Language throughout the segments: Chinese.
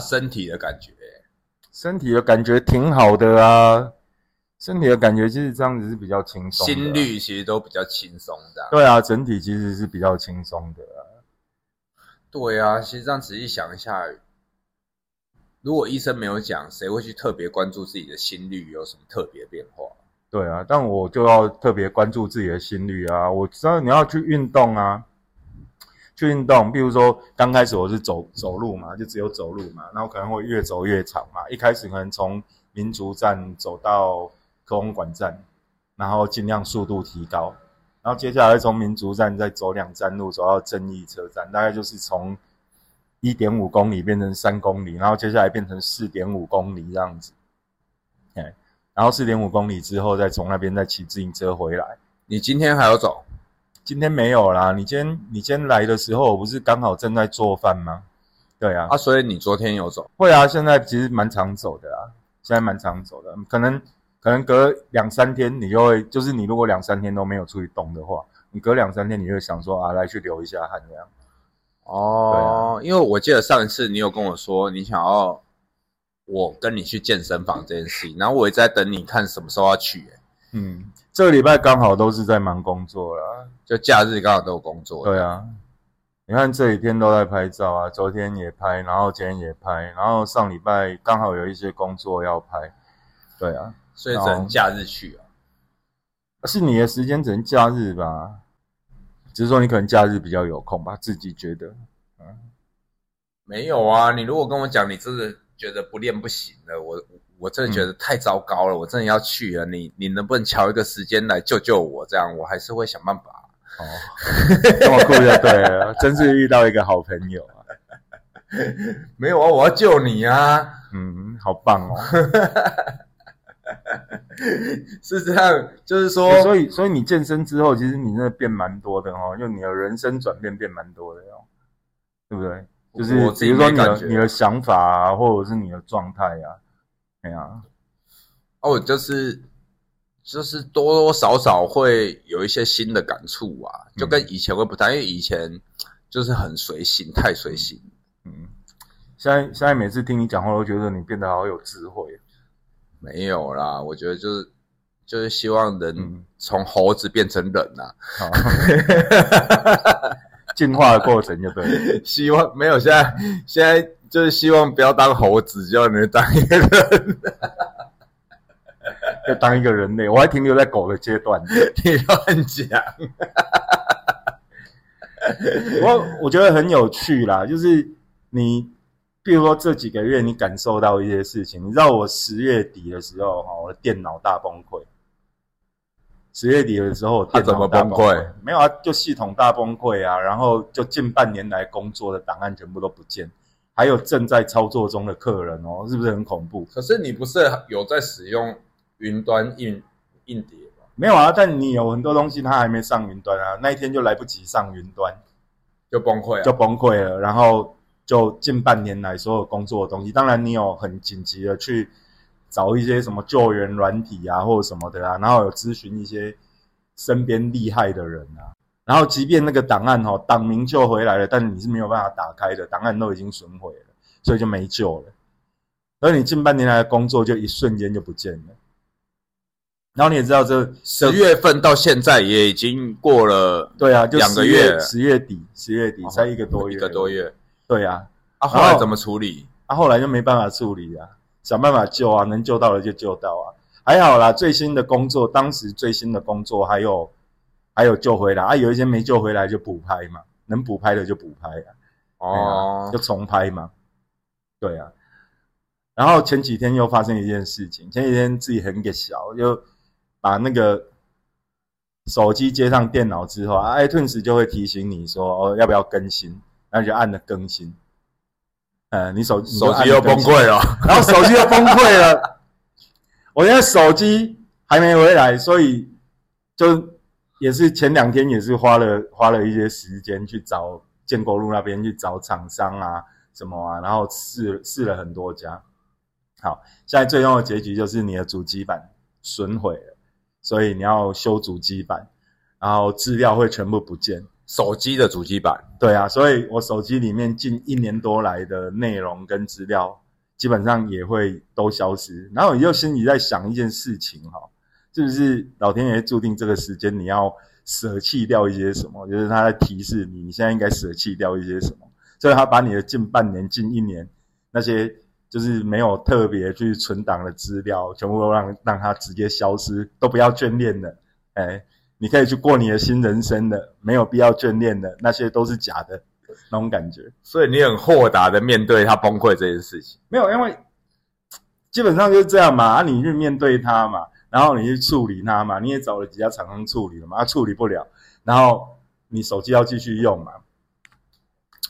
啊，身体的感觉，身体的感觉挺好的啊，身体的感觉其实这样子是比较轻松啊，心率其实都比较轻松的。对啊，整体其实是比较轻松的啊。对啊，其实这样仔细想一下，如果医生没有讲，谁会去特别关注自己的心率有什么特别变化？对啊，但我就要特别关注自己的心率啊。我知道你要去运动啊，去运动。比如说刚开始我是走走路嘛，就只有走路嘛，然后可能会越走越长嘛。一开始可能从民族站走到科公馆站，然后尽量速度提高，然后接下来从民族站再走两站路走到正义车站，大概就是从一点五公里变成三公里，然后接下来变成四点五公里这样子。哎。然后四点五公里之后，再从那边再骑自行车回来。你今天还要走？今天没有啦。你今天你今天来的时候，我不是刚好正在做饭吗？对啊。啊，所以你昨天有走？会啊，现在其实蛮常走的啊，现在蛮常走的。可能可能隔两三天，你就会就是你如果两三天都没有出去动的话，你隔两三天你会想说啊，来去流一下汗这样。哦，因为我记得上一次你有跟我说你想要。我跟你去健身房这件事情，然后我也在等你看什么时候要去。嗯，这个礼拜刚好都是在忙工作啦，就假日刚好都有工作。对啊，你看这几天都在拍照啊，昨天也拍，然后今天也拍，然后上礼拜刚好有一些工作要拍。对啊，所以只能假日去啊。是你的时间只能假日吧？只是说你可能假日比较有空吧，自己觉得。嗯，没有啊，你如果跟我讲，你真的。觉得不练不行了，我我真的觉得太糟糕了，我真的要去了。你你能不能调一个时间来救救我？这样我还是会想办法。哦，这么酷就对了，真是遇到一个好朋友啊！没有啊，我要救你啊！嗯，好棒哦！是这样，就是说，所以所以你健身之后，其实你真的变蛮多的哦，就你的人生转变变蛮多的哦，对不对？就是比如说你的你的想法啊，或者是你的状态呀，哎呀，哦，就是就是多多少少会有一些新的感触啊，就跟以前会不太，因为以前就是很随性，太随性。嗯，现在现在每次听你讲话，都觉得你变得好有智慧。没有啦，我觉得就是就是希望人从猴子变成人呐。进化的过程就对，希望没有现在现在就是希望不要当猴子，就能当一个人，要当一个人类。我还停留在狗的阶段，你乱讲。我我觉得很有趣啦，就是你，比如说这几个月你感受到一些事情，你知道我十月底的时候哈，我的电脑大崩溃。十月底的时候，他怎么崩溃？没有啊，就系统大崩溃啊，然后就近半年来工作的档案全部都不见，还有正在操作中的客人哦，是不是很恐怖？可是你不是有在使用云端硬硬碟吗？没有啊，但你有很多东西它还没上云端啊，那一天就来不及上云端，就崩溃了，就崩溃了。然后就近半年来所有工作的东西，当然你有很紧急的去。找一些什么救援软体啊，或者什么的啊，然后有咨询一些身边厉害的人啊，然后即便那个档案哦，档名救回来了，但你是没有办法打开的，档案都已经损毁了，所以就没救了。而你近半年来的工作就一瞬间就不见了。然后你也知道，这十月份到现在也已经过了，对啊，就两个月，十月底，十月底才一个多月，一个多月，对啊。啊，后来怎么处理？啊，后来就没办法处理啊。想办法救啊，能救到的就救到啊，还好啦。最新的工作，当时最新的工作还有还有救回来啊，有一些没救回来就补拍嘛，能补拍的就补拍啊，哦，就重拍嘛，对啊。然后前几天又发生一件事情，前几天自己很给小，就把那个手机接上电脑之后，iTunes 就会提醒你说哦要不要更新，然后就按了更新。呃，你手手机又崩溃了，然后手机又崩溃了。我现在手机还没回来，所以就也是前两天也是花了花了一些时间去找建国路那边去找厂商啊什么啊，然后试试了很多家。好，现在最终的结局就是你的主机板损毁了，所以你要修主机板，然后资料会全部不见。手机的主机板，对啊，所以我手机里面近一年多来的内容跟资料，基本上也会都消失。然后你就心里在想一件事情哈，是不是老天爷注定这个时间你要舍弃掉一些什么？就是他在提示你，你现在应该舍弃掉一些什么？所以他把你的近半年、近一年那些就是没有特别去存档的资料，全部都让让它直接消失，都不要眷恋的，哎。你可以去过你的新人生的，没有必要眷恋的那些都是假的，那种感觉。所以你很豁达的面对他崩溃这件事情。没有，因为基本上就是这样嘛。啊，你去面对他嘛，然后你去处理它嘛，你也找了几家厂商处理了嘛，啊，处理不了，然后你手机要继续用嘛，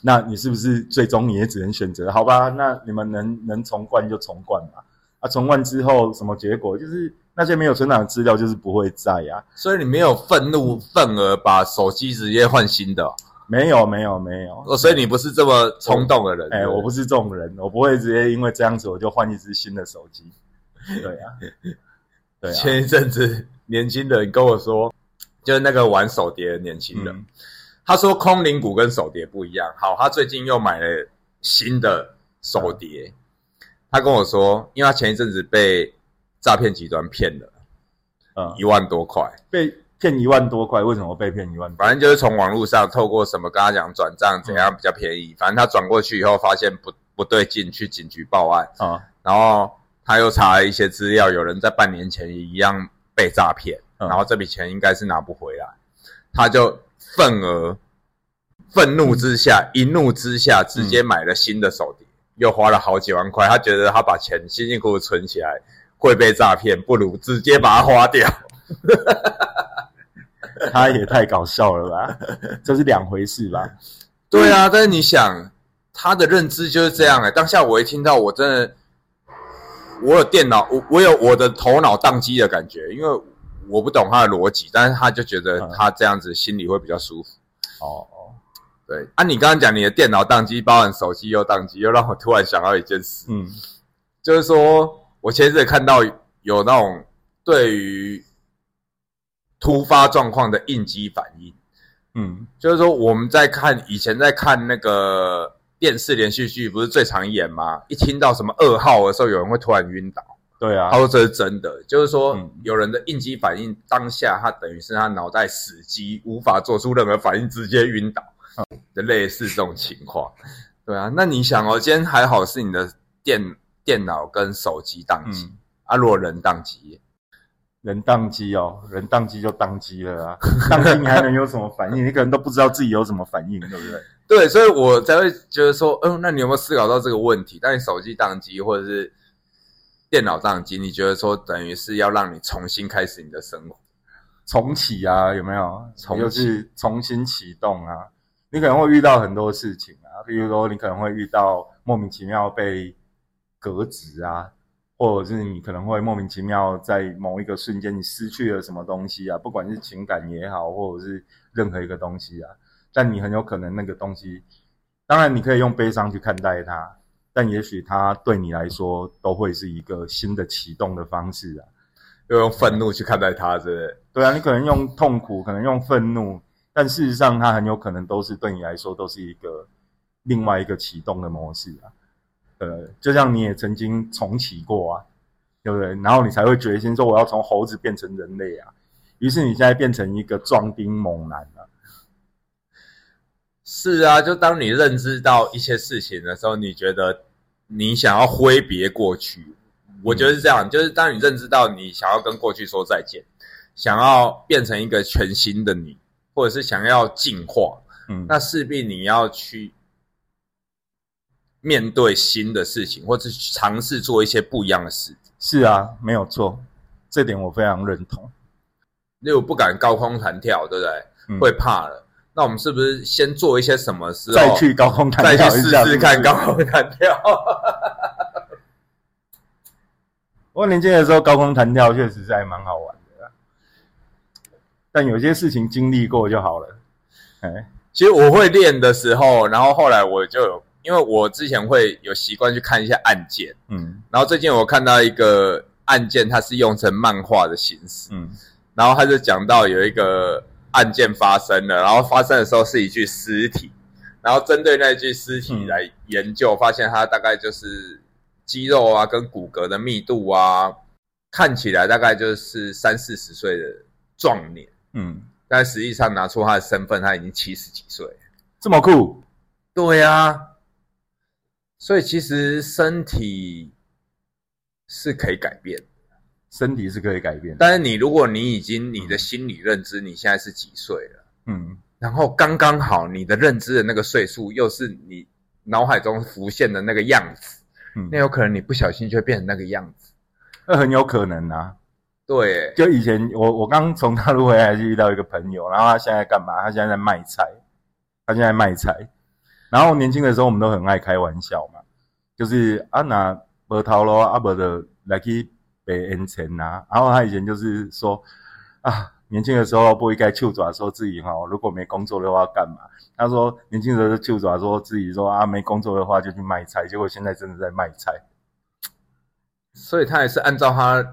那你是不是最终你也只能选择？好吧，那你们能能重灌就重灌嘛。啊，重灌之后什么结果？就是那些没有存档的资料，就是不会在呀。所以你没有愤怒愤而把手机直接换新的？没有，没有，没有。哦，所以你不是这么冲动的人？哎，我不是这种人，我不会直接因为这样子我就换一只新的手机。对呀，对。前一阵子年轻人跟我说，就是那个玩手碟的年轻人，他说空灵股跟手碟不一样。好，他最近又买了新的手碟。他跟我说，因为他前一阵子被诈骗集团骗了，嗯，一万多块，被骗一万多块，为什么被骗一万？反正就是从网络上透过什么跟他讲转账怎样比较便宜，反正他转过去以后发现不不对劲，去警局报案啊，然后他又查了一些资料，有人在半年前也一样被诈骗，然后这笔钱应该是拿不回来，他就愤而愤怒之下，一怒之下直接买了新的手碟。又花了好几万块，他觉得他把钱辛辛苦苦存起来会被诈骗，不如直接把它花掉。他也太搞笑了吧？这是两回事吧？对啊，但是你想，他的认知就是这样哎。当下我一听到，我真的，我有电脑，我我有我的头脑宕机的感觉，因为我不懂他的逻辑，但是他就觉得他这样子心里会比较舒服。哦。对。啊，你刚刚讲你的电脑宕机，包含手机又宕机，又让我突然想到一件事，嗯，就是说我前阵看到有那种对于突发状况的应激反应，嗯，就是说我们在看以前在看那个电视连续剧，不是最常演吗？一听到什么噩耗的时候，有人会突然晕倒，对啊，他说这是真的，就是说有人的应激反应当下，他等于是他脑袋死机，无法做出任何反应，直接晕倒。的类似这种情况，对啊，那你想哦，今天还好是你的电电脑跟手机宕机啊，如果人宕机，人宕机哦，人宕机就宕机了啊，宕机你还能有什么反应？你可能都不知道自己有什么反应，对不对？对，所以我才会觉得说，嗯，那你有没有思考到这个问题？当你手机宕机或者是电脑宕机，你觉得说等于是要让你重新开始你的生活，重启啊？有没有？重启，重新启动啊？你可能会遇到很多事情啊，比如说你可能会遇到莫名其妙被革职啊，或者是你可能会莫名其妙在某一个瞬间你失去了什么东西啊，不管是情感也好，或者是任何一个东西啊，但你很有可能那个东西，当然你可以用悲伤去看待它，但也许它对你来说都会是一个新的启动的方式啊，要用愤怒去看待它，对不对？对啊，你可能用痛苦，可能用愤怒。但事实上，它很有可能都是对你来说都是一个另外一个启动的模式啊。呃，就像你也曾经重启过啊，对不对？然后你才会决心说我要从猴子变成人类啊。于是你现在变成一个壮丁猛男了。是啊，就当你认知到一些事情的时候，你觉得你想要挥别过去，我觉得是这样。就是当你认知到你想要跟过去说再见，想要变成一个全新的你。或者是想要进化，嗯，那势必你要去面对新的事情，或者尝试做一些不一样的事。是啊，没有错，这点我非常认同。例如不敢高空弹跳，对不对？会怕了。那我们是不是先做一些什么事，再去高空弹跳，再去试试看高空弹跳？我年轻的时候高空弹跳确实是还蛮好玩的。但有些事情经历过就好了。哎，其实我会练的时候，然后后来我就有，因为我之前会有习惯去看一下案件，嗯，然后最近我看到一个案件，它是用成漫画的形式，嗯，然后他就讲到有一个案件发生了，然后发生的时候是一具尸体，然后针对那具尸体来研究，发现它大概就是肌肉啊跟骨骼的密度啊，看起来大概就是三四十岁的壮年，嗯，但实际上拿出他的身份，他已经七十几岁。这么酷，对啊，所以其实身体是可以改变的，身体是可以改变的。但是你如果你已经你的心理认知你现在是几岁了，嗯，然后刚刚好你的认知的那个岁数又是你脑海中浮现的那个样子，嗯那有可能你不小心就会变成那个样子。那很有可能啊。对，就以前我我刚从大陆回来，就遇到一个朋友，然后他现在干嘛？他现在在卖菜，他现在卖菜。然后年轻的时候我们都很爱开玩笑嘛，就是啊拿无头路啊伯的来去白恩钱啊。然后他以前就是说啊，年轻的时候不应该臭爪说自己哈、如果没工作的话干嘛？他说年轻的时候就爪说自己说啊没工作的话就去卖菜，结果现在真的在卖菜。所以他也是按照他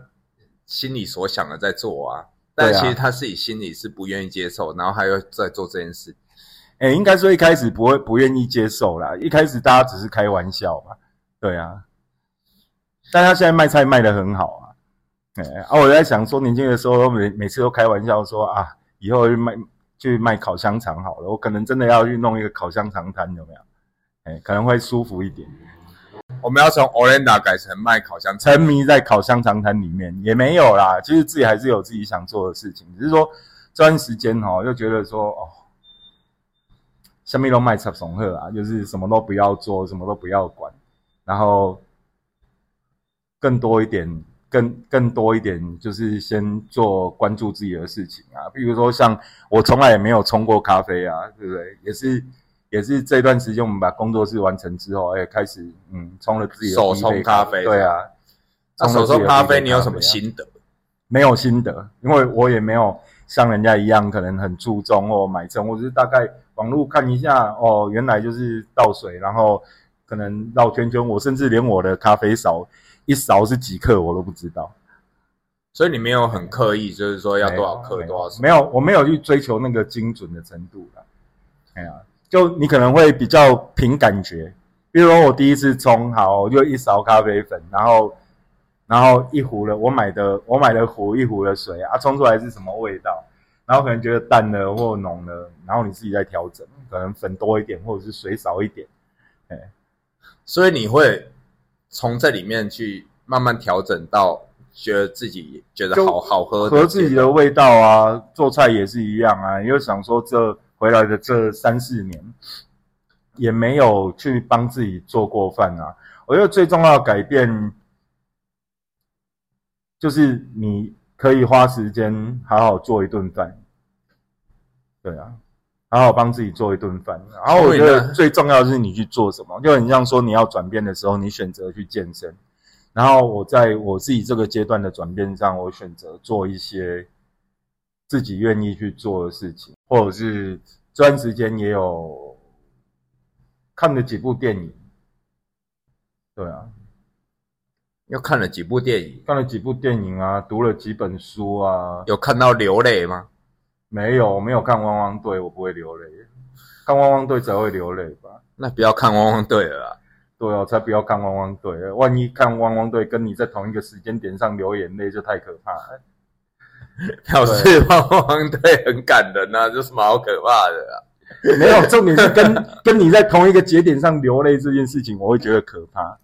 心里所想的在做啊，但其实他自己心里是不愿意接受，然后还要在做这件事。哎、应该说一开始不会不愿意接受啦，一开始大家只是开玩笑嘛，对啊。但他现在卖菜卖的很好啊，哎、啊，我在想说，年轻的时候每每次都开玩笑说啊，以后去卖去卖烤香肠好了，我可能真的要去弄一个烤香肠摊，有没有？哎、可能会舒服一点。我们要从 Orenda 改成卖烤香肠，沉迷在烤香肠摊里面也没有啦，其实自己还是有自己想做的事情，只是说这段时间哦，又觉得说哦，下面都卖插怂鹤啊，就是什么都不要做，什么都不要管，然后更多一点，更更多一点，就是先做关注自己的事情啊，比如说像我从来也没有冲过咖啡啊，对不对？也是。也是这段时间，我们把工作室完成之后，哎，开始嗯冲了自己的手冲咖啡对啊，那手冲咖啡你有什么啊心得？没有心得，因为我也没有像人家一样，可能很注重哦买称，我只是大概网络看一下，哦，原来就是倒水，然后可能绕圈圈，我甚至连我的咖啡勺一勺是几克我都不知道，所以你没有很刻意，就是说要多少克多少没有，我没有去追求那个精准的程度啦。哎呀，就你可能会比较凭感觉，比如说我第一次冲好，我就一勺咖啡粉，然后然后一壶的我买的我买的壶一壶的水啊，冲出来是什么味道，然后可能觉得淡了或浓了，然后你自己再调整，可能粉多一点或者是水少一点，哎，所以你会从这里面去慢慢调整到觉得自己觉得好好喝合自己的味道啊，做菜也是一样啊。你就想说，这回来的这三四年，也没有去帮自己做过饭啊。我觉得最重要的改变，就是你可以花时间好好做一顿饭。对啊，好好帮自己做一顿饭。然后我觉得最重要的是你去做什么，就很像说你要转变的时候，你选择去健身。然后我在我自己这个阶段的转变上，我选择做一些自己愿意去做的事情，或者是这段时间也有看了几部电影。对啊，又看了几部电影，看了几部电影啊，读了几本书啊。有看到流泪吗？没有，我没有看《汪汪队》，我不会流泪。看《汪汪队》才会流泪吧？那不要看汪汪队了啦。对哦，才不要看《汪汪队》，万一看《汪汪队》跟你在同一个时间点上流眼泪，就太可怕了。表示汪汪队很感人啊，有什么好可怕的啊？没有，重点是跟 跟你在同一个节点上流泪这件事情，我会觉得可怕。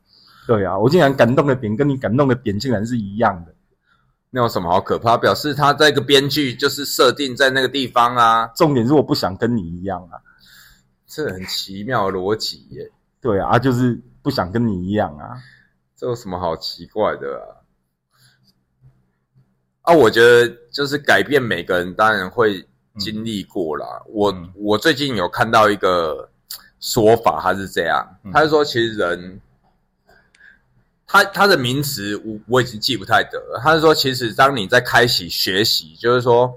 对啊，我竟然感动的点跟你感动的点竟然是一样的。那有什么好可怕？表示他这个编剧就是设定在那个地方啊，重点是我不想跟你一样啊。这很奇妙的逻辑耶。对啊，就是不想跟你一样啊。这有什么好奇怪的啊？啊，我觉得就是改变，每个人当然会经历过啦。我嗯我最近有看到一个说法，他是这样，嗯他是说其实人，他他的名词我我已经记不太得了。他是说，其实当你在开启学习，就是说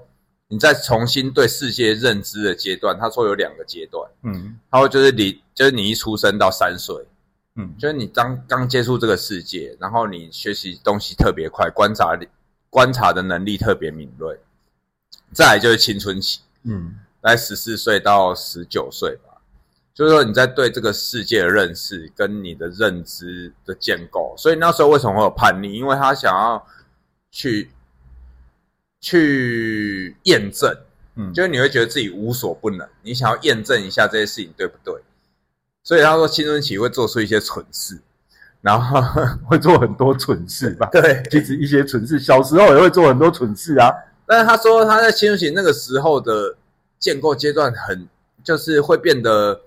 你在重新对世界认知的阶段，他说有两个阶段，嗯他说就是你就是你一出生到三岁，嗯就是你刚刚接触这个世界，然后你学习东西特别快，观察力观察的能力特别敏锐。再来就是青春期，嗯大概十四岁到十九岁吧。就是说你在对这个世界的认识跟你的认知的建构，所以那时候为什么会有叛逆？因为他想要去去验证，嗯，就是你会觉得自己无所不能，你想要验证一下这些事情对不对？所以他说青春期会做出一些蠢事，然后 会做很多蠢事吧？对，其实一些蠢事，小时候也会做很多蠢事啊。但是他说他在青春期那个时候的建构阶段很，就是会变得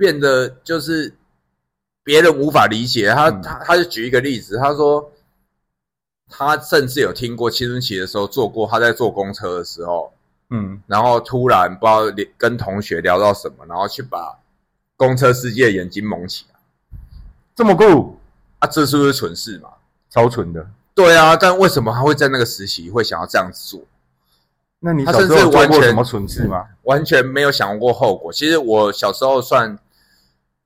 变得就是别人无法理解。他、嗯他他就举一个例子，他说他甚至有听过青春期的时候做过，他在坐公车的时候，嗯然后突然不知道聊跟同学聊到什么，然后去把公车司机的眼睛蒙起来，这么酷，啊，这是不是蠢事嘛？超蠢的。对啊，但为什么他会在那个时期会想要这样子做？那你他甚至小时候做完全过什么蠢事吗？完全没有想过后果。其实我小时候算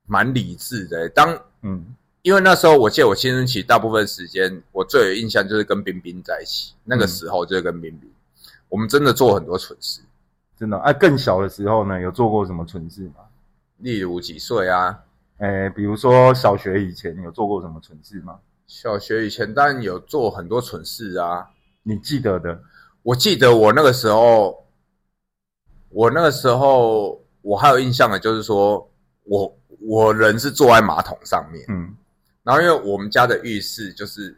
蛮理智的，当嗯因为那时候我记得我青春期大部分时间，我最有印象就是跟冰冰在一起。那个时候就是跟冰冰，我们真的做很多蠢事，真的。啊，更小的时候呢，有做过什么蠢事吗？例如几岁啊？诶，比如说小学以前有做过什么蠢事吗？小学以前当然有做很多蠢事啊。你记得的？我记得我那个时候，我那个时候我还有印象的，就是说我我人是坐在马桶上面，嗯然后因为我们家的浴室就是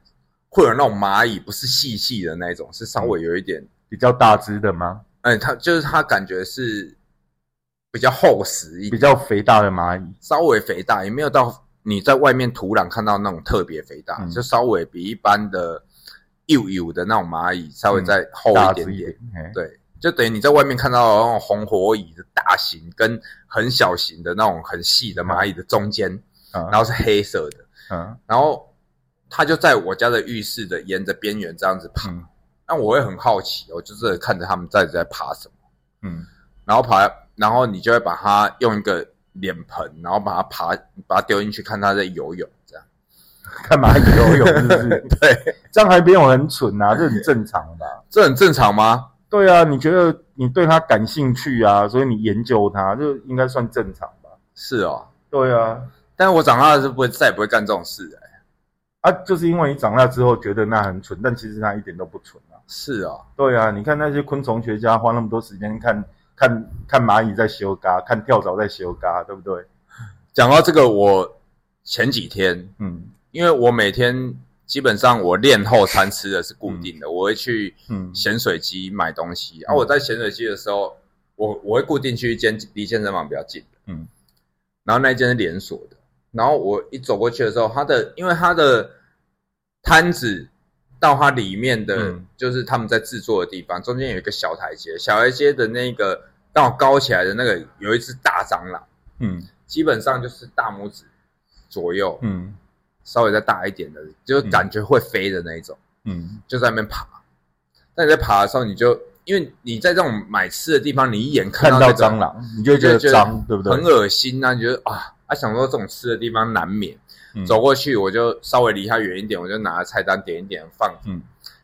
会有那种蚂蚁，不是细细的那种，是稍微有一点，比较大只的吗？嗯，它就是它感觉是比较厚实一点，比较肥大的蚂蚁。稍微肥大，也没有到你在外面土壤看到那种特别肥大，嗯就稍微比一般的幼幼的那种蚂蚁稍微再厚一点点。对，就等于你在外面看到那种红火蚁的大型跟很小型的那种很细的蚂蚁的中间，嗯然后是黑色的，嗯然后它就在我家的浴室的沿着边缘这样子爬。嗯那我会很好奇，我就是看着他们在在爬什么，嗯然后爬，然后你就会把它用一个脸盆，然后把它爬，把它丢进去，看它在游泳，这样。看蚂蚁游泳是不是？对，这样还没有很蠢啊，这很正常吧？这很正常吗？对啊，你觉得你对它感兴趣啊，所以你研究它，这应该算正常吧？是哦，对啊，但是我长大了是不会再也不会干这种事的、啊，就是因为你长大之后觉得那很蠢，但其实它一点都不蠢啊。是哦，对啊，你看那些昆虫学家花那么多时间看看看蚂蚁在修嘎，看跳蚤在修嘎，对不对？讲到这个，我前几天，嗯因为我每天基本上我练后餐吃的是固定的，我会去嗯。咸水鸡买东西。啊，嗯。我在咸水鸡的时候，我我会固定去一间离健身房比较近。的，嗯。然后那一间是连锁的。然后我一走过去的时候，它的因为它的摊子到它里面的，嗯。就是他们在制作的地方，中间有一个小台阶，小台阶的那个刚好高起来的那个有一只大蟑螂，嗯。基本上就是大拇指左右，嗯稍微再大一点的，就感觉会飞的那一种，嗯就在那边爬。但你在爬的时候，你就因为你在这种买吃的地方，你一眼看到、蟑，螂，你就觉得就脏，对不对？很恶心啊！你觉得啊，啊想说这种吃的地方难免。嗯走过去，我就稍微离他远一点，我就拿菜单点一点放着，嗯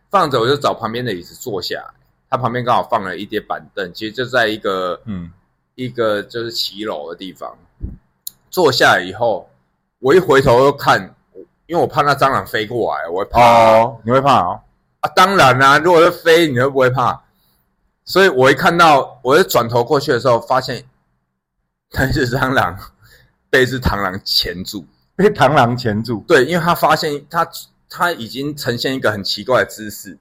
放着我就找旁边的椅子坐下来。它旁边刚好放了一叠板凳，其实就在一个嗯一个就是骑楼的地方。坐下来以后，我一回头又看，因为我怕那蟑螂飞过来，我会怕啊哦，你会怕哦？啊当然啦、如果是飞，你会不会怕？所以我一看到，我一转头过去的时候，发现那只蟑螂被一只螳螂钳住。被螳螂钳住，对，因为他发现他他已经呈现一个很奇怪的姿势，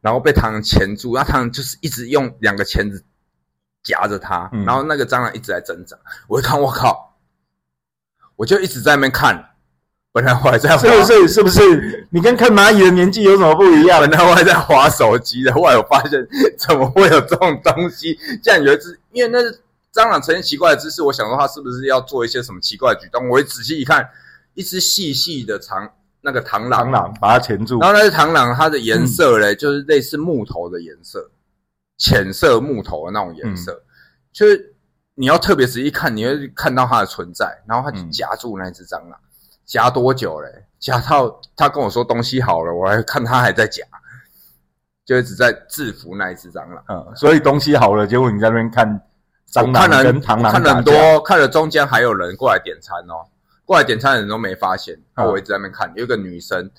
然后被螳螂钳住，那螳螂就是一直用两个钳子夹着它，嗯然后那个蟑螂一直在挣扎。我一看，我靠，我就一直在那边看。本来我还在滑是不是？是不是？你跟看蚂蚁的年纪有什么不一样本？来我还在划手机的，后来我发现怎么会有这种东西？竟然有一只，因为那是蟑螂呈现奇怪的姿势，我想说它是不是要做一些什么奇怪的举动？我一仔细一看，一只细细的长那个螳螂，螳螂把它钳住然，后那只螳螂它的颜色嘞，就是类似木头的颜色，浅色木头的那种颜色，就是你要特别仔细看，你会看到它的存在，然后它就嗯夹住那只蟑螂，夹多久嘞？夹到他跟我说东西好了，我还看他还在夹，就一直在制服那一只蟑螂。嗯，所以东西好了，结果你在那边看蟑螂跟螳螂看了很多，看了中间还有人过来点餐哦，过来点餐的人都没发现，然后我一直在那边看，有一个女生，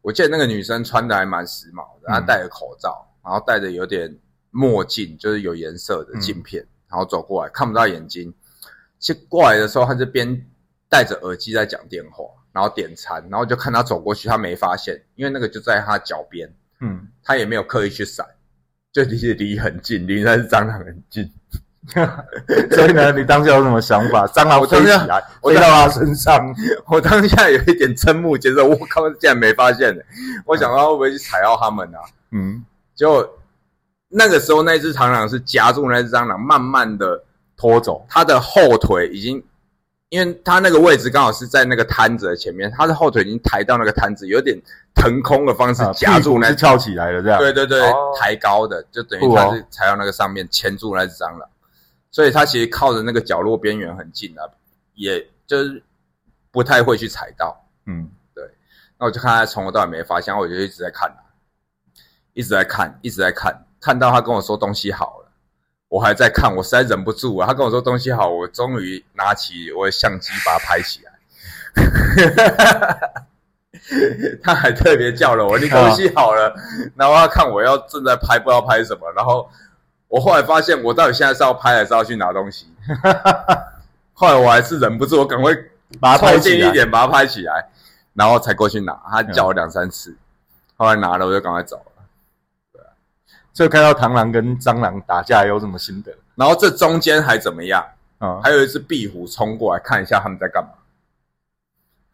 我记得那个女生穿的还蛮时髦的，她嗯戴着口罩，然后戴着有点墨镜，就是有颜色的镜片，然后走过来看不到眼睛，其实过来的时候，她就边戴着耳机在讲电话，然后点餐，然后就看他走过去，他没发现，因为那个就在他脚边，嗯，他也没有刻意去闪，就离离很近，离那只蟑螂很近。所以呢，你当下有什么想法？蟑螂飞起来，我飞到他身上，我当下有一点瞠目结舌，我靠，竟然没发现呢！我想到会不会去踩到他们啊？嗯，结果那个时候那只螳螂是夹住那只蟑螂，慢慢的，拖走，它的后腿已经，因为他那个位置刚好是在那个摊子的前面，他的后腿已经抬到那个摊子，有点腾空的方式啊夹住那是翘起来的这样，对对对，哦抬高的，就等于酷哦。它是踩到那个上面，牵住那只蟑螂，所以他其实靠着那个角落边缘很近啊，也就是不太会去踩到。嗯，对。那我就看他从头到尾没发现，我就一直在看，一直在看，一直在看，看到他跟我说东西好了，我还在看，我实在忍不住啊。他跟我说东西好，我终于拿起我的相机把它拍起来。他还特别叫了我，你东西好了，然后他看我要正在拍，不知道拍什么，然后我后来发现我到底现在是要拍还是要去拿东西？后来我还是忍不住，我赶快把它凑拍，近一点，把它拍起来，然后才过去拿。他叫我两三次，后来拿了我就赶快走了。所以看到螳螂跟蟑螂打架有什么心得？然后这中间还怎么样？啊、还有一只壁虎冲过来看一下他们在干嘛。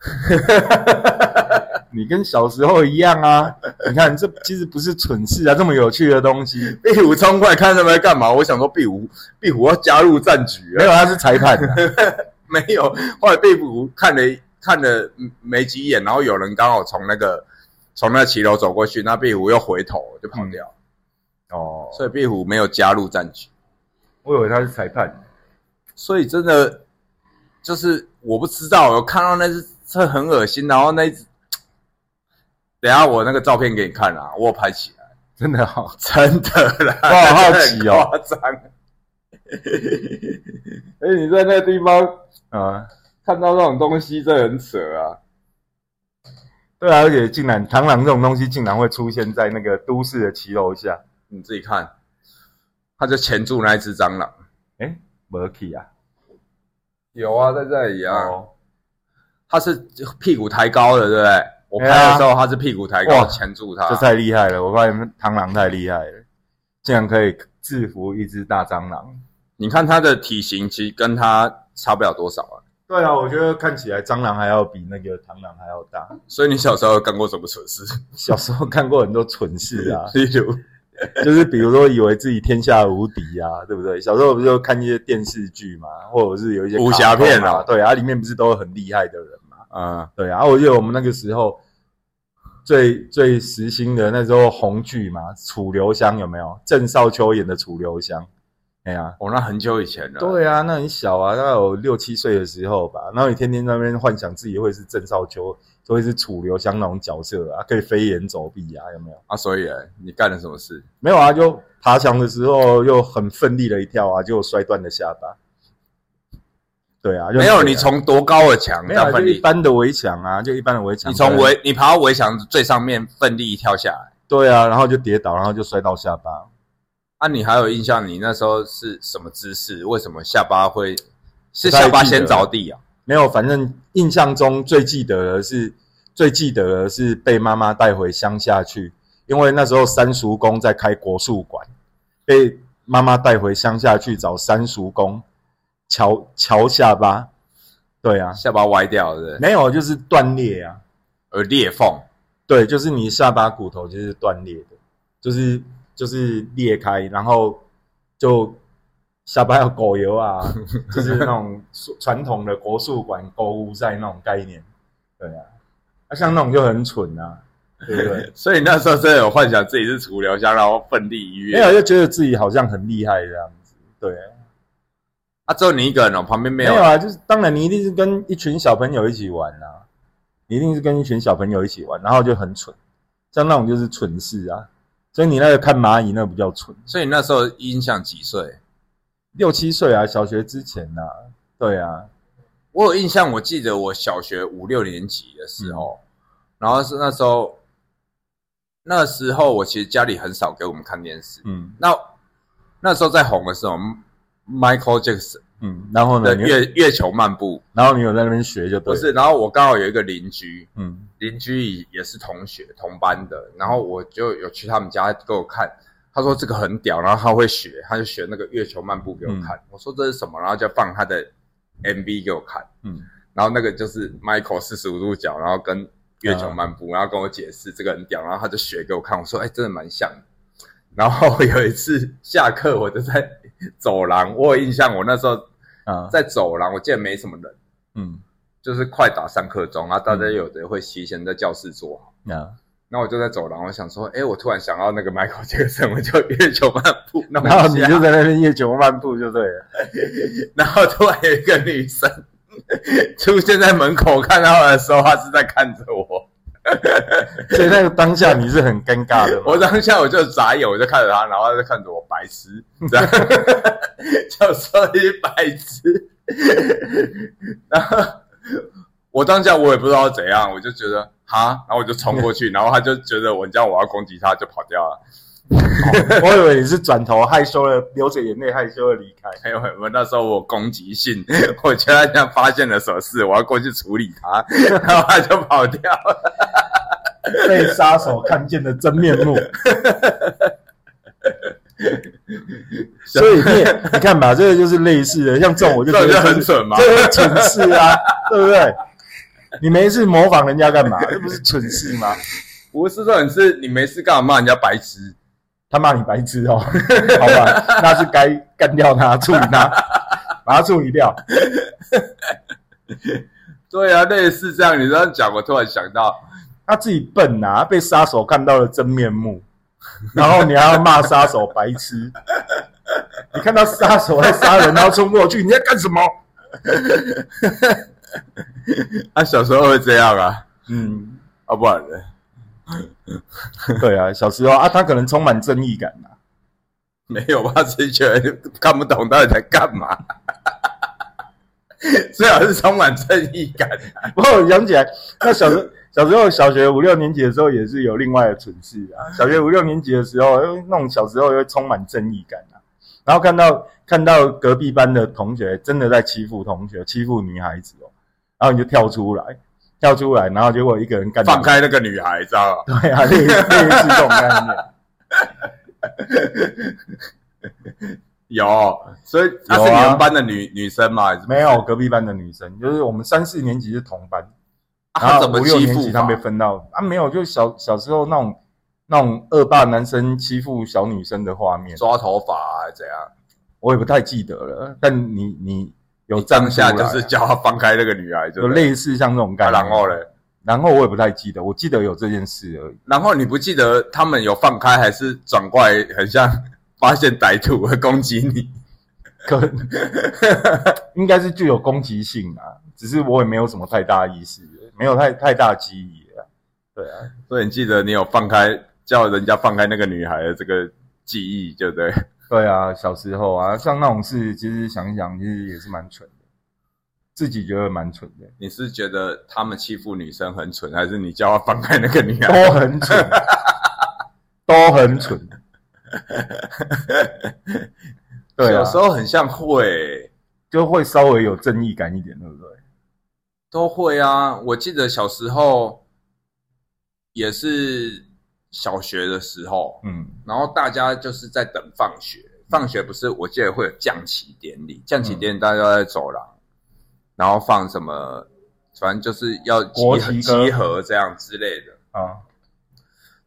你跟小时候一样啊！你看，这其实不是蠢事啊，这么有趣的东西，壁虎冲过来看他们在干嘛？我想说壁虎壁虎要加入战局了，没有，他是裁判啊、没有。后来壁虎看了看了没几眼，然后有人刚好从那个从那骑楼走过去，那壁虎又回头就跑掉，哦，所以壁虎没有加入战局。我以为他是裁判。所以真的就是我不知道，我看到那只这很恶心，然后那 等一下我那个照片给你看啊，我拍起来，真的好，真的啦，我好好奇哦很夸张。哎，你在那个地方啊、看到那种东西，这很扯啊！对啊，而且竟然螳螂这种东西竟然会出现在那个都市的骑楼下，你自己看，他就钳住那一只蟑螂。哎，没去啊，有啊，在这里啊，哦，他是屁股抬高了，对不对？我拍的时候他是屁股抬高哇钳住他这，太厉害了！我发现螳螂太厉害了，竟然可以制服一只大蟑螂。你看它的体型其实跟它差不了多少啊。对啊，我觉得看起来蟑螂还要比那个螳螂还要大。所以你小时候有干过什么蠢事？小时候干过很多蠢事啊，例如，就是比如说以为自己天下无敌啊，对不对？小时候不是就看一些电视剧嘛，或者是有一些武侠片啊对啊，里面不是都有很厉害的人嘛？嗯，对啊，我记得我们那个时候最最时兴的那时候红剧嘛，《楚留香》有没有？郑少秋演的《楚留香》，哎呀、我、那很久以前了。对啊，那很小啊，大概有六七岁的时候吧。然后你天天在那边幻想自己会是郑少秋，就会是楚留香那种角色啊，可以飞檐走壁啊，有没有？啊，所以呢你干了什么事？没有啊，就爬墙的时候又很奋力的一跳啊，就摔断了下巴。对啊，就没有，你从多高的墙没有？一般的围墙啊，就一般的围墙。你从围，你爬到围墙最上面奋力一跳下来。对啊，然后就跌倒，然后就摔到下巴。啊，你还有印象？你那时候是什么姿势？为什么下巴会是下巴先着地啊？没有，反正印象中最记得的是，最记得的是被妈妈带回乡下去，因为那时候三叔公在开国术馆，被妈妈带回乡下去找三叔公瞧瞧下巴。对啊，下巴歪掉，对不对？没有，就是断裂啊。而裂缝，对，就是你下巴骨头就是断裂的，就是就是裂开，然后就下巴要狗游啊，就是那种传统的国术馆购物在那种概念。对啊，那、像那种就很蠢啊，对不对？所以你那时候真的有幻想自己是楚留香，然后奋力一跃。没有就觉得自己好像很厉害这样子。对啊，啊，只有你一个人哦，旁边没有。没有啊，就是当然你一定是跟一群小朋友一起玩啊，你一定是跟一群小朋友一起玩，然后就很蠢，像那种就是蠢事啊。所以你那个看蚂蚁那个比较蠢，所以你那时候印象几岁？六七岁啊，小学之前呐、对啊，我有印象，我记得我小学五六年级的时候，然后是那时候，那时候我其实家里很少给我们看电视。嗯。那那时候在红的时候，Michael Jackson 嗯，然后呢，月月球漫步，然后你有在那边学就对。了，不是，然后我刚好有一个邻居，嗯。邻居也是同学同班的，然后我就有去他们家给我看，他说这个很屌，然后他会学，他就学那个月球漫步给我看，我说这是什么，然后就放他的 MV 给我看，嗯。然后那个就是 Michael 四十五度角，然后跟月球漫步，然后跟我解释这个很屌，然后他就学给我看，我说哎、真的蛮像的。然后有一次下课，我就在走廊，我有印象，我那时候啊，在走廊，我记得没什么人，嗯。就是快打上课钟，然后大家有的会提前在教室坐好。啊，那我就在走廊，我想说，哎，我突然想到那个 Michael Jackson，我就月球漫步弄然后你就在那边月球漫步就对了，然后突然有一个女生出现在门口，看到我的时候，她是在看着我。所以那个当下你是很尴尬的，我当下我就眨眼，我就看着她，然后她就看着我，白痴，这样 就说你白痴。然后我当下我也不知道怎样，我就觉得哈，然后我就冲过去，然后他就觉得我这样我要攻击他，就跑掉了。我以为你是转头害羞的，流着眼泪害羞的离开。还有我那时候我攻击性，我觉得他这样发现了什么事，我要过去处理他，然后他就跑掉了。被杀手看见的真面目。所以你你看吧，这个就是类似的，像这种我就觉得就是很蠢嘛这是蠢事啊，对不对？你没事模仿人家干嘛？这不是蠢事吗？不是说你是你没事干嘛骂人家白痴？他骂你白痴哦，好吧，那是该干掉他，处理他，把他处理掉。对啊，类似这样，你这样讲，我突然想到，他自己笨呐、被杀手看到了真面目，然后你还要骂杀手白痴。你看到杀手在杀人，然后冲过去，你在干什么？他、小时候会这样啊，嗯，啊、不然呢？对啊，小时候啊，他可能充满正义感呐、没有吧？自己觉得看不懂到底在干嘛。最好是充满正义感、啊。不过我想起来，那小时候小时候小学五六年级的时候，也是有另外的蠢事啊。小学五六年级的时候，那种小时候又充满正义感啊。然后看到看到隔壁班的同学真的在欺负同学，欺负女孩子哦，然后你就跳出来，跳出来，然后结果一个人干放，开那个女孩，知道吗？对啊，类类似这种概念。有，所以她、有啊是你们班的女女生嘛？没有，隔壁班的女生，就是我们三四年级是同班，啊然后她怎么欺五六年级负法他们被分到啊，没有，就小小时候那种那种恶霸男生欺负小女生的画面，抓头发啊，怎样？我也不太记得了。但你你有当站下就是叫他放开那个女孩，就有类似像这种概啊，然后嘞，然后我也不太记得，我记得有这件事而已。然后你不记得他们有放开，还是转过来，很像发现歹徒会攻击你？可应该是具有攻击性啊，只是我也没有什么太大意识，没有太太大记忆啊。对啊，所以你记得你有放开叫人家放开那个女孩的这个记忆，对不对？对啊，小时候啊，像那种事，其实想一想，其实也是蛮蠢的，自己觉得蛮蠢的，你是觉得他们欺负女生很蠢，还是你叫他放开那个女孩？都很蠢，都很蠢。对啊有，时候很像会，就会稍微有正义感一点，对不对？都会啊。我记得小时候也是小学的时候，嗯然后大家就是在等放学，放学不是我记得会有降旗典礼，降旗典礼大家都在走廊，然后放什么，反正就是要集合集合这样之类的。啊，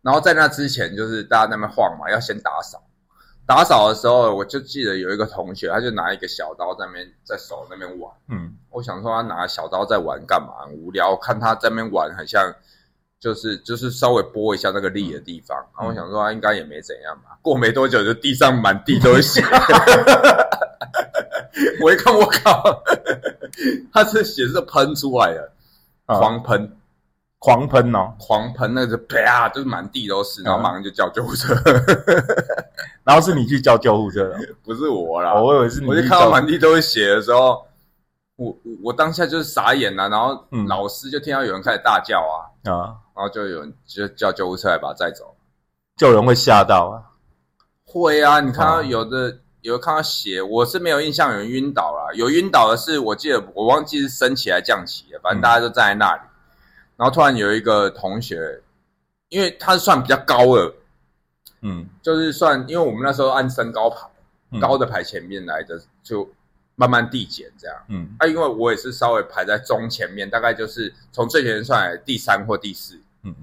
然后在那之前，就是大家在那边晃嘛，要先打扫。打扫的时候，我就记得有一个同学，他就拿一个小刀在那边在手那边玩。嗯我想说他拿小刀在玩干嘛？很无聊，看他在那边玩，很像就是就是稍微拨一下那个力的地方。然后我想说他应该也没怎样吧。过没多久，就地上满地都是血。我一看，我靠，他是血是喷出来的，啊狂喷，狂喷哦，狂喷，那个啪，就是满地都是，然后马上就叫救护车。然后是你去叫救护车的，不是我啦，哦我以为是你我就看到满地都是血的时候，我我我当下就是傻眼了、然后嗯。老师就听到有人开始大叫啊，啊，然后就有人就叫救护车来把他载走。就有人会吓到啊。会啊，你看到哦有的、有看到血，我是没有印象有人晕倒了，有晕倒的是我记得我忘记是升旗还是降旗了，反正大家都站在那里，然后突然有一个同学，因为他算比较高的，嗯，就是算因为我们那时候按身高排，嗯。高的排前面来的，就慢慢递减这样。嗯啊，因为我也是稍微排在中前面，大概就是从最前面算来第三或第四，嗯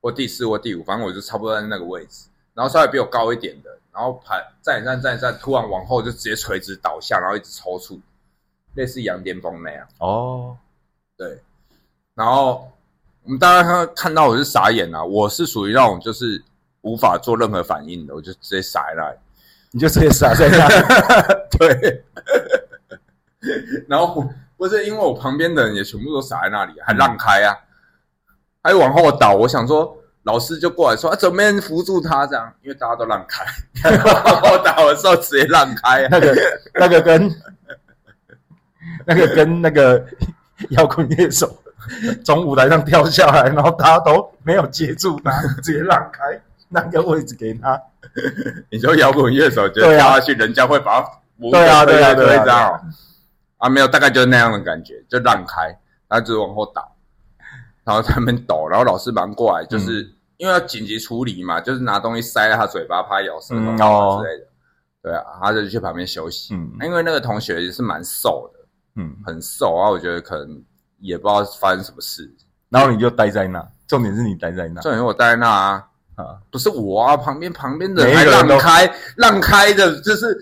或第四或第五，反正我就差不多在那个位置。然后稍微比我高一点的，然后排站一站站一站，突然往后就直接垂直倒下，然后一直抽搐，类似羊癫疯那样。哦，对，然后我们大家看看到我是傻眼啊，我是属于那种就是无法做任何反应的，我就直接傻在那里。你就直接傻在那里。对，然后不是因为我旁边的人也全部都傻在那里，还让开啊，还往后倒。我想说，老师就过来说啊，怎么没人扶住他？这样，因为大家都让开，往后倒的时候直接让开、啊。那个那个跟那个跟那个摇滚乐手从舞台上跳下来，然后大家都没有接住他，直接让开那个位置给他。你说摇滚乐手就跳下去，人家会把他扶对啊对啊对啊这样哦啊，没有，大概就是那样的感觉，就让开，然后就往后倒，然后他们抖，然后老师马上过来，就是、嗯因为要紧急处理嘛，就是拿东西塞在他嘴巴，怕他咬舌头之类的。对啊，他就去旁边休息。嗯因为那个同学也是蛮瘦的，嗯，很瘦啊，我觉得可能也不知道发生什么事。然后你就待在那，重点是你待在那重点是我待在那啊，啊。不是我啊，旁边旁边的人还让开，让开的，就是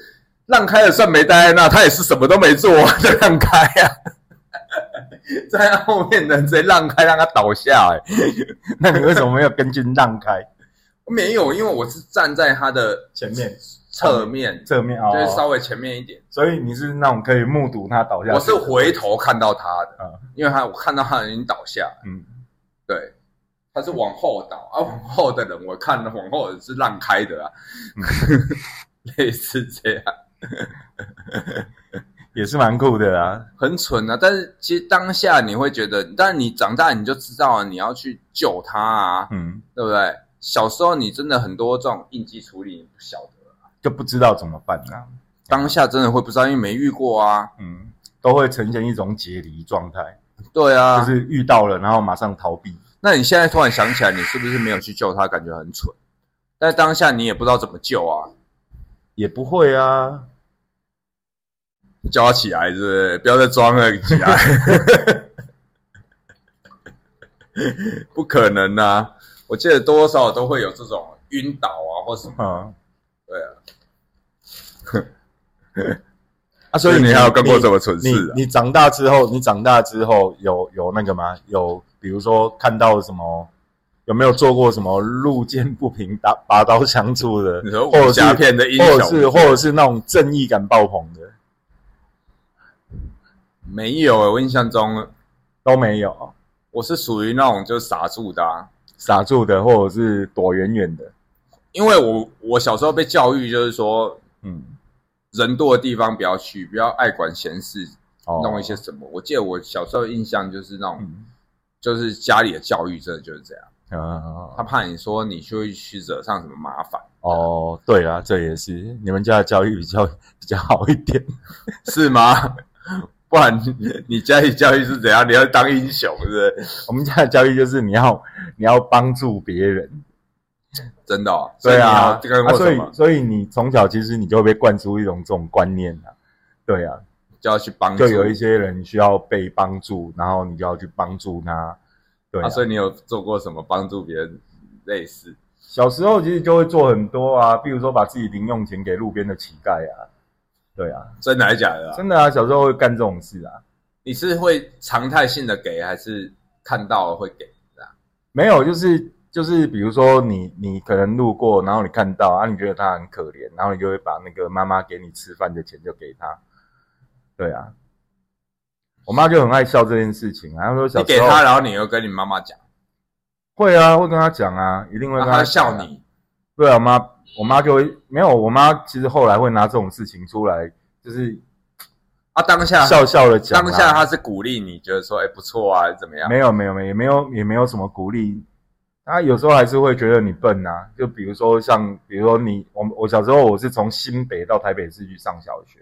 让开了算没待在那，他也是什么都没做，就让开啊。在他后面的人直接让开，让他倒下、欸。那你为什么没有跟进让开没有，因为我是站在他的前面侧面，侧面哦？就是稍微前面一点。所以你是那种可以目睹他倒下？我是回头看到他的，啊，因为他我看到他已经倒下，嗯对，他是往后倒啊，往后的人我看往后的是让开的啊，类似这样。也是蛮酷的啊。很蠢啊！但是其实当下你会觉得，但你长大你就知道了，你要去救他啊，嗯，对不对？小时候你真的很多这种应激处理，你不晓得，就不知道怎么办啊。当下真的会不知道，因为没遇过啊。嗯，都会呈现一种解离状态，对啊，就是遇到了，然后马上逃避。那你现在突然想起来，你是不是没有去救他，感觉很蠢？但当下你也不知道怎么救啊，也不会啊，叫他起来，是不是？不要再装了，起来！不可能啊！我记得多多少少都会有这种晕倒啊，或什么。嗯，对啊，啊，所以你还有干过什么蠢你事啊？你长大之后，你长大之后有有那个吗？有比如说看到什么？有没有做过什么路见不平拔拔刀相助的？或者是武侠片的英雄或者是或者是那种正义感爆棚的没有欸我印象中都没有，我是属于那种就傻住的、啊，傻住的或者是躲远远的。因为我我小时候被教育就是说嗯，人多的地方不要去，不要爱管闲事，哦。弄一些什么。我记得我小时候印象就是那种，嗯。就是家里的教育真的就是这样，嗯他怕你说你就会去惹上什么麻烦，哦，对啊，这也是。你们家的教育比较比较好一点。是吗？不然你 你家里教育是怎样？你要当英雄是不是？我们家的教育就是你要你要帮助别人，真的、哦，对啊，所以所以你从小其实你就会被灌输一种这种观念啊，对啊，就要去帮助，就有一些人需要被帮助，然后你就要去帮助他，对啊，啊，所以你有做过什么帮助别人类似？小时候其实就会做很多啊，比如说把自己零用钱给路边的乞丐啊，对啊，真的还是假的、啊？真的啊，小时候会干这种事啊，你是会常态性的给，还是看到了会给？这样没有，就是就是，比如说你你可能路过，然后你看到啊，你觉得他很可怜，然后你就会把那个妈妈给你吃饭的钱就给他。对啊，我妈就很爱笑这件事情啊，她说小时候你给他，然后你又跟你妈妈讲，会啊，会跟他讲啊，一定会跟他笑你，对啊，我妈，我妈就会没有，我妈其实后来会拿这种事情出来，就是啊，当下笑笑的讲啦。当下她是鼓励你，觉得说，哎，不错啊，怎么样？没有没有没有也没有也没有什么鼓励，他有时候还是会觉得你笨呐、就比如说像比如说你我我小时候我是从新北到台北市去上小学，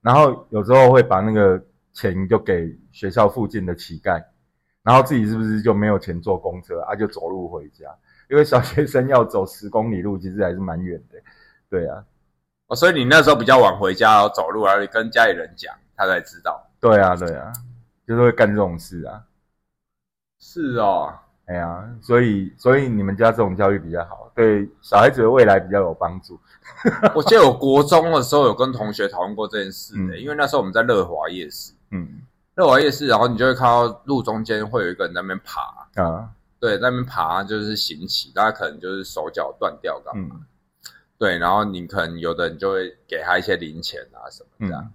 然后有时候会把那个钱就给学校附近的乞丐，然后自己是不是就没有钱坐公车啊，就走路回家？因为小学生要走十公里路，其实还是蛮远的。对啊，哦，所以你那时候比较晚回家，然后走路，然后你跟家里人讲，他才知道。对啊，对啊，就是会干这种事啊。是哦，哎呀，所以所以你们家这种教育比较好，对小孩子的未来比较有帮助。我记得我国中的时候有跟同学讨论过这件事的，嗯因为那时候我们在乐华夜市，嗯乐华夜市，然后你就会看到路中间会有一个人在那边爬，啊对，在那边爬就是行乞，大家可能就是手脚断掉干嘛，嗯对，然后你可能有的人就会给他一些零钱啊什么这样。嗯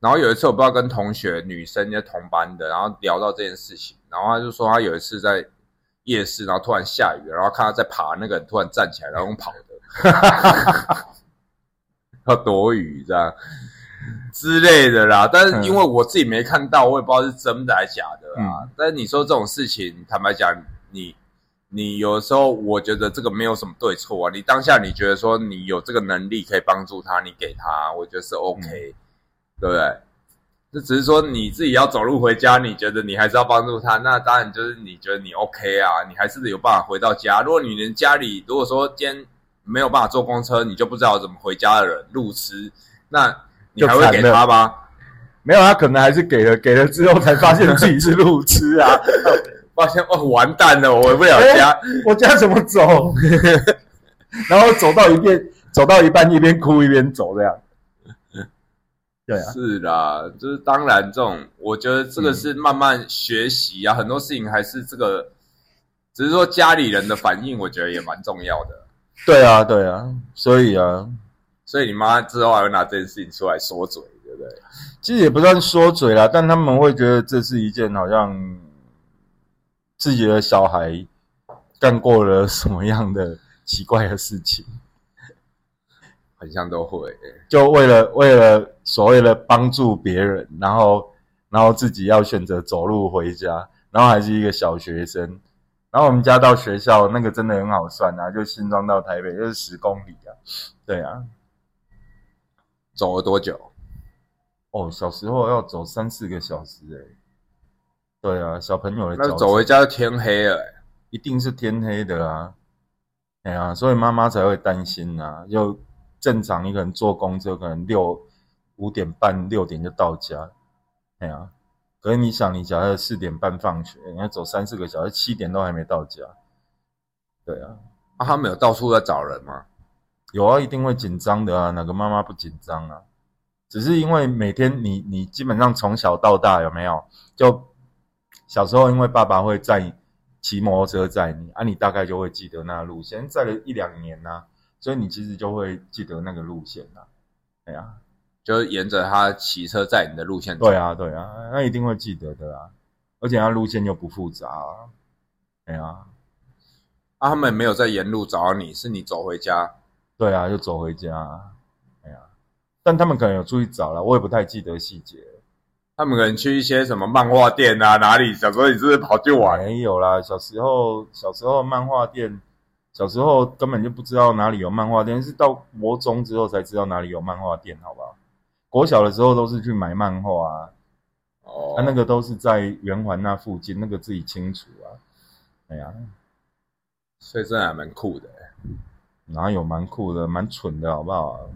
然后有一次我不知道跟同学女生些同班的，然后聊到这件事情，然后他就说他有一次在夜市，然后突然下雨，然后看他在爬，那个人突然站起来，然后用跑的，要躲雨这样之类的啦。但是因为我自己没看到，我也不知道是真的还是假的啊。嗯但是你说这种事情，坦白讲，你你有的时候我觉得这个没有什么对错啊。你当下你觉得说你有这个能力可以帮助他，你给他，我觉得是 OK，、对不对？这只是说你自己要走路回家，你觉得你还是要帮助他，那当然就是你觉得你 OK 啊，你还是有办法回到家。如果你连家里如果说今天没有办法坐公车，你就不知道怎么回家的人路痴，那你还会给他吗？没有，他可能还是给了，给了之后才发现自己是路痴啊！发现哦，完蛋了，我回不了家。我家怎么走？然后走到一边，走到一半一边哭一边走这样。对啊，是啦，就是当然这种，我觉得这个是慢慢学习啊，很多事情还是这个，只是说家里人的反应，我觉得也蛮重要的。对啊，对啊，所以啊，所以你妈之后还会拿这件事情出来说嘴，对不对？其实也不算说嘴啦，但他们会觉得这是一件好像自己的小孩干过了什么样的奇怪的事情，很像都会、就为了为了所谓的帮助别人，然后然后自己要选择走路回家，然后还是一个小学生，然后我们家到学校那个真的很好算啊，就新庄到台北就是十公里啊，对啊，走了多久？哦，小时候要走三四个小时诶、对啊，小朋友的那走回家就天黑了、欸，一定是天黑的啊，哎呀、所以妈妈才会担心呐、就正常，一个人坐公车，可能六五点半六点就到家，哎呀、可是你想，你假设四点半放学，你要走三四个小时，七点都还没到家，对啊，啊，他们有到处在找人吗？有啊，一定会紧张的啊，哪个妈妈不紧张啊？只是因为每天你你基本上从小到大有没有？就小时候因为爸爸会载骑摩托车载你啊，你大概就会记得那路线，载了一两年呐、所以你其实就会记得那个路线呐、对啊，就是沿着他骑车载你的路线走。对啊，对啊，那一定会记得的啊，而且他路线又不复杂、啊，对啊，啊，他们没有在沿路找你，是你走回家。对啊，就走回家、啊，哎呀、但他们可能有出去找了，我也不太记得细节。他们可能去一些什么漫画店啊，哪里？小时候你是不是跑去玩？没有啦，小时候小时候漫画店，小时候根本就不知道哪里有漫画店，是到国中之后才知道哪里有漫画店，好不好？国小的时候都是去买漫画啊，哦，啊，那个都是在圆环那附近，那个自己清楚啊。哎呀，所以真的还蛮酷的。哪有蛮酷的，蛮蠢的，好不好？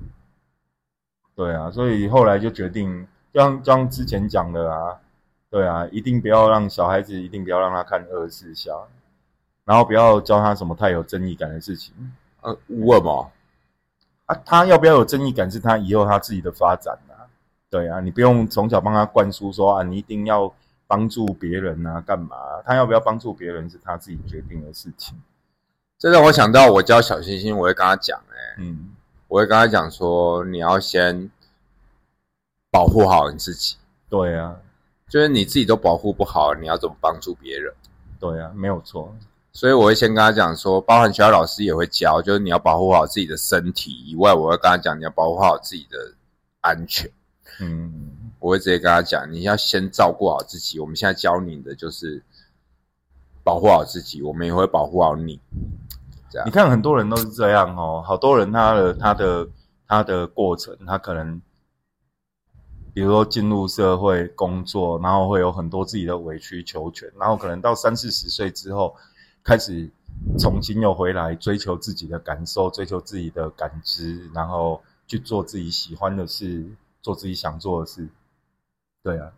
对啊，所以后来就决定，就像就像之前讲的啊，对啊，一定不要让小孩子，一定不要让他看二十四孝，然后不要教他什么太有正义感的事情呃，为什么？啊。他要不要有正义感，是他以后他自己的发展啊。对啊，你不用从小帮他灌输说啊，你一定要帮助别人啊，干嘛？他要不要帮助别人是他自己决定的事情。这让我想到，我教小星星，我会跟他讲，哎，嗯，我会跟他讲说，你要先保护好你自己，对啊，就是你自己都保护不好，你要怎么帮助别人？对啊，没有错。所以我会先跟他讲说，包含学校老师也会教，就是你要保护好自己的身体以外，我会跟他讲你要保护好自己的安全。嗯，我会直接跟他讲，你要先照顾好自己。我们现在教你的就是保护好自己，我们也会保护好你。这样你，看很多人都是这样哦，好多人他的他的他的过程，他可能比如说进入社会工作，然后会有很多自己的委曲求全，然后可能到三四十岁之后，开始重新又回来追求自己的感受，追求自己的感知，然后去做自己喜欢的事，做自己想做的事。对啊，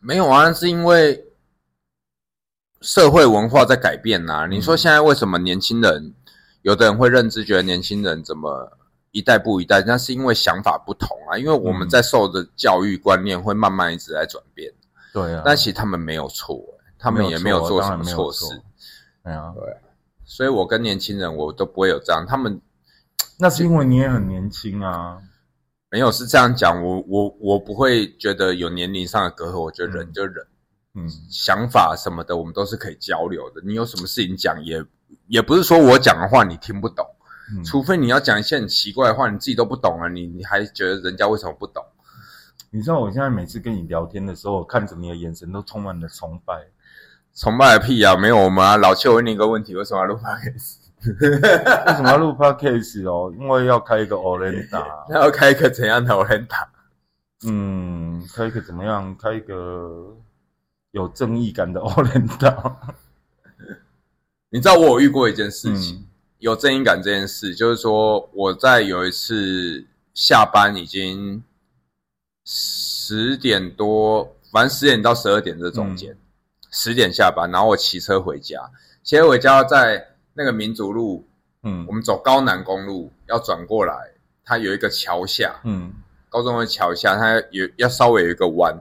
没有啊，是因为社会文化在改变呐、你说现在为什么年轻人，有的人会认知觉得年轻人怎么一代不一代？那是因为想法不同啊，因为我们嗯在受的教育观念会慢慢一直在转变。对啊，但其实他们没有错、他们也没有做什么错事，对啊，所以我跟年轻人我都不会有这样，他们 那是因为你也很年轻啊。没有是这样讲，我我我不会觉得有年龄上的隔阂，我觉得人嗯就忍。嗯想法什么的，我们都是可以交流的。你有什么事情讲，也也不是说我讲的话你听不懂，嗯，除非你要讲一些很奇怪的话，你自己都不懂啊，你你还觉得人家为什么不懂？你知道我现在每次跟你聊天的时候，我看着你的眼神都充满了崇拜。崇拜个屁啊！没有我们啊，老邱问你一个问题，为什么要录 podcast？为什么要录 podcast 哦？因为要开一个 Olenda，那要开一个怎样的 o l e n d 嗯，开一个怎么样？开一个有正义感的 Olenda。你知道我有遇过一件事情，嗯有正义感这件事，就是说我在有一次下班已经十点多，反正十点到十二点这中间，十、点下班，然后我骑车回家，骑车回家在那个民族路，嗯。我们走高南公路要转过来，它有一个桥下，嗯。高中的桥下，它有要稍微有一个弯，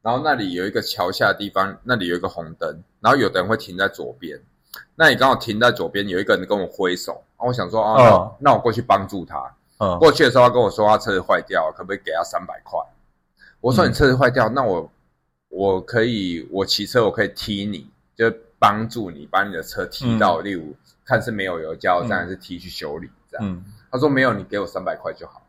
然后那里有一个桥下的地方，那里有一个红灯，然后有的人会停在左边，那你刚好停在左边，有一个人跟我挥手，然后我想说，哦，那我过去帮助他。嗯过去的时候，他跟我说他车子坏掉，可不可以给他三百块？我说嗯你车子坏掉，那我我可以，我骑车我可以踢你，就帮助你把你的车踢到，例如看是没有油加油站嗯还是踢去修理这样。嗯，他说没有，你给我三百块就好。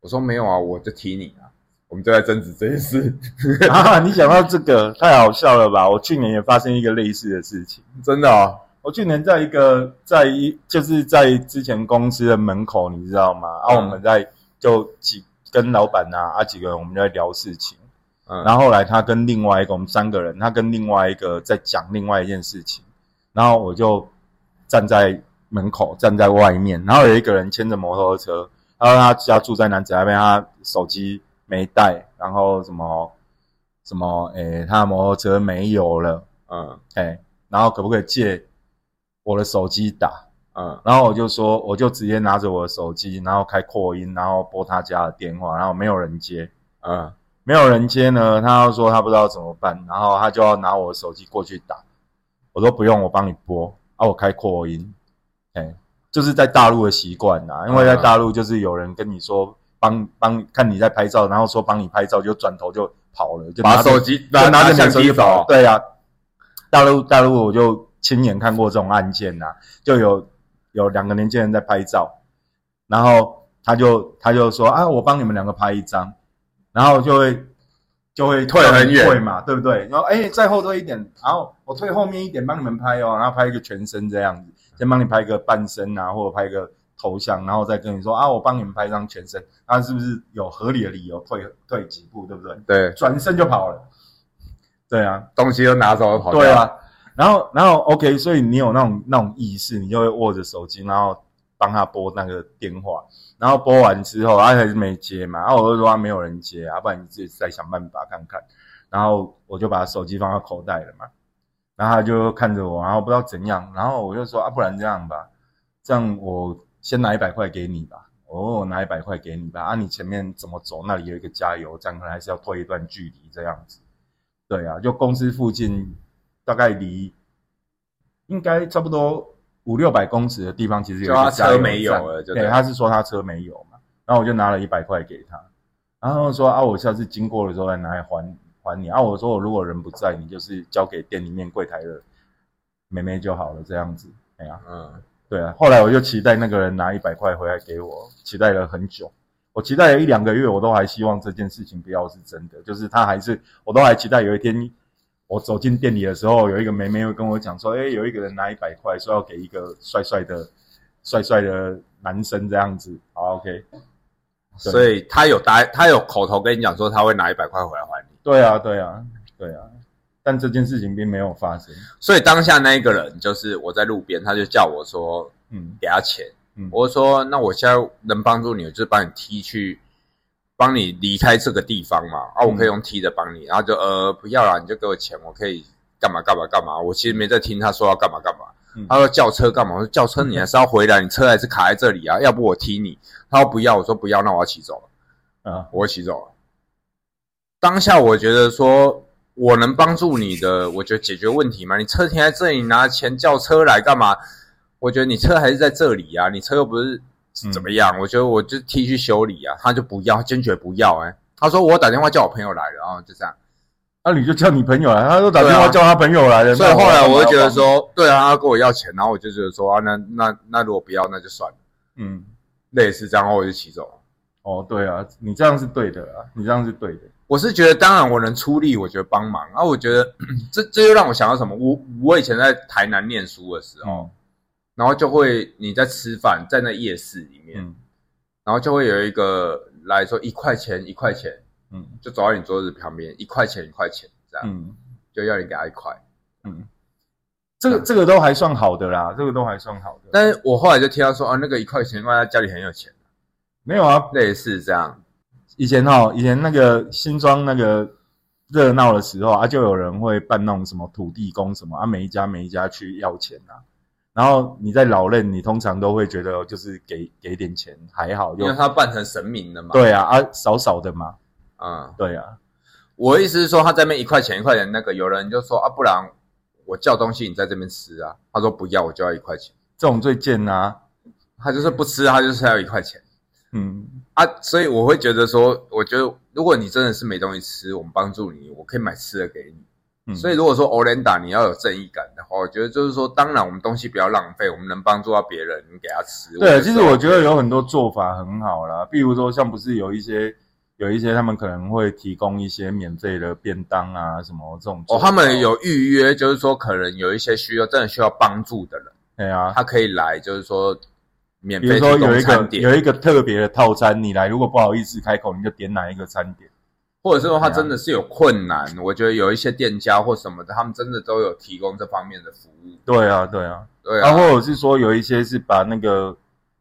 我说没有啊，我就踢你啊。我们就在争执这件事，啊，你讲到这个太好笑了吧？我去年也发生一个类似的事情。真的哦。我去年在一个在一就是在之前公司的门口，你知道吗？啊，嗯。我们在就几跟老板啊啊几个人，我们就在聊事情。嗯，然后后来他跟另外一个我们三个人，他跟另外一个在讲另外一件事情，然后我就站在门口，站在外面，然后有一个人牵着摩托车，然后他家住在南子那边，他手机没带，然后什么什么，诶，他的摩托车没油了，嗯。诶，然后可不可以借我的手机打？嗯然后我就说，我就直接拿着我的手机，然后开扩音，然后拨他家的电话，然后没有人接。嗯没有人接呢，他要说他不知道怎么办，然后他就要拿我的手机过去打。我说不用，我帮你拨啊，我开扩音。哎，就是在大陆的习惯呐，因为在大陆就是有人跟你说帮帮看你在拍照，然后说帮你拍照，就转头就跑了，就拿把手机拿拿着手机跑走。。对呀、大陆大陆我就亲眼看过这种案件呐、就有有两个年轻人在拍照，然后他就他就说啊，我帮你们两个拍一张，然后就会就会退很远退嘛，对不对？然后哎，再后退一点，然后我退后面一点帮你们拍哦，然后拍一个全身这样子，先帮你拍一个半身啊，或者拍一个头像，然后再跟你说啊，我帮你们拍一张全身，他是不是有合理的理由退退几步，对不对？对，转身就跑了，对啊，东西都拿走了跑掉。对啊，然后然后 OK，所以你有那种那种意识，你就会握着手机，然后帮他拨那个电话，然后拨完之后，他还是没接嘛，然后我就说他没有人接，啊，不然你自己再想办法看看。然后我就把手机放到口袋了嘛，然后他就看着我，然后不知道怎样，然后我就说啊，不然这样吧，这样我先拿一百块给你吧。哦，我拿一百块给你吧。啊，你前面怎么走？那里有一个加油站，可能还是要退一段距离这样子。对啊，就公司附近大概离应该差不多五六百公尺的地方，其实有他车没有了就对他是说他车没有嘛，然后我就拿了一百块给他，然后说啊，我下次经过的时候再拿来还还你啊。我说我如果人不在，你就是交给店里面柜台的妹妹就好了，这样子。哎呀，嗯，对啊。后来我就期待那个人拿一百块回来给我，期待了很久。我期待了一两个月，我都还希望这件事情不要是真的，就是他还是，我都还期待有一天我走进店里的时候，有一个妹妹会跟我讲说：“哎，有一个人拿一百块，说要给一个帅帅的、帅帅的男生这样子。”好，OK。所以他有答，他有口头跟你讲说他会拿一百块回来还你，对啊，对啊，对啊。但这件事情并没有发生。所以当下那一个人就是我在路边，他就叫我说嗯给他钱，嗯，我说那我现在能帮助你，我就是帮你踢去，帮你离开这个地方嘛，啊，我可以用踢的帮你，然后就呃不要啦，你就给我钱，我可以干嘛干嘛干嘛，我其实没在听他说要干嘛干嘛，嗯。他说叫车干嘛，我说叫车你还是要回来，你车还是卡在这里啊，要不我踢你，他说不要，我说不要，那我要骑走了。啊，我要骑走了。当下我觉得说，我能帮助你的，我觉得解决问题嘛。你车停在这里，拿钱叫车来干嘛？我觉得你车还是在这里啊，你车又不是怎么样。我觉得我就替去修理啊，他就不要，坚决不要、哎，他说我打电话叫我朋友来了，然后就这样。那、你就叫你朋友来，他都打电话叫他朋友来了。所以那后来我就觉得说，对啊，他跟我要钱，然后我就觉得说啊，那那那如果不要，那就算了，嗯，类似这样，然后我就骑走了。哦，对啊，你这样是对的啊，你这样是对的。我是觉得，当然我能出力，我觉得帮忙。啊我觉得 这这又让我想到什么？我我以前在台南念书的时候，哦，然后就会你在吃饭，在那夜市里面，嗯然后就会有一个来说一块钱一块钱，嗯就走到你桌子旁边，一块钱一块钱这样，嗯就要你给他一块。嗯，这个这个都还算好的啦，这个都还算好的。但是我后来就听到说，啊，那个一块钱，因为他家里很有钱，没有啊，类似这样。以前哈，以前那个新庄那个热闹的时候啊，就有人会办那种什么土地公什么啊，每一家每一家去要钱啊。然后你在老任，你通常都会觉得就是给给点钱还好，又因为他扮成神明的嘛。，对啊啊少少的嘛，嗯，对啊，我的意思是说，他在那边一块钱一块钱，那个有人就说啊，不然我叫东西你在这边吃啊。他说不要，我就要一块钱。这种最贱啊，他就是不吃，他就是要一块钱嗯啊。所以我会觉得说，我觉得如果你真的是没东西吃，我们帮助你，我可以买吃的给你。嗯，所以如果说 Olenda 你要有正义感的话，我觉得就是说，当然我们东西不要浪费，我们能帮助到别人，你给他吃。对，其实我觉得有有很多做法很好啦，比如说像不是有一些有一些他们可能会提供一些免费的便当啊什么这种哦，他们有预约，就是说可能有一些需要真的需要帮助的人，对啊，他可以来，就是说免比如费提供说有一个有一个特别的套餐，你来如果不好意思开口，你就点哪一个餐点。或者是说他真的是有困难，我觉得有一些店家或什么的，他们真的都有提供这方面的服务。对啊，对啊，对啊，然后或者是说有一些是把那个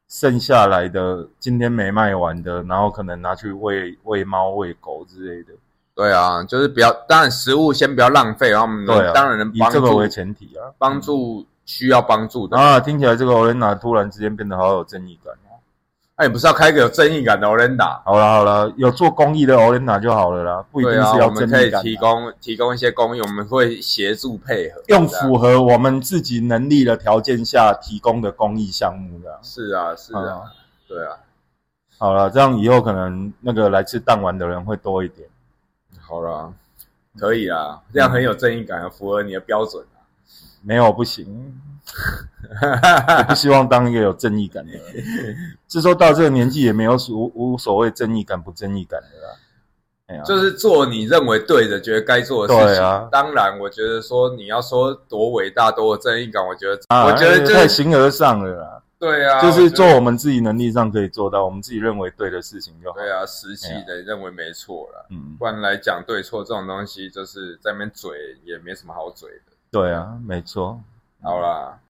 剩下来的今天没卖完的，然后可能拿去喂喂猫、喂狗之类的。对啊，就是不要，当然食物先不要浪费，然后我们对啊，当然能帮助以这个为前提啊，帮助需要帮助的。啊，听起来这个 Olena 突然之间变得好有正义感哦。哎，你不是要开一个有正义感的 Olenda？好了好了，有做公益的 Olenda 就好了啦，不一定是要我们可以提供提供一些公益，我们会协助配合，用符合我们自己能力的条件下提供的公益项目的。是啊是啊啊，对啊，好了，这样以后可能那个来吃弹丸的人会多一点。好了，可以啊，这样很有正义感，符合你的标准啊。没有不行，希望当一个有正义感的人。是说到这个年纪也没有所无无所谓正义感不正义感的啦。哎呀，就是做你认为对的，觉得该做的事情。啊当然，我觉得说你要说多伟大、多有正义感，我觉得，啊，我觉得就太是形而上了啦。对啊，就是我觉得做我们自己能力上可以做到，我们自己认为对的事情就好。对啊，实际的认为没错了。嗯，不然来讲对错这种东西，就是在那边嘴也没什么好嘴的。对啊，没错。好啦，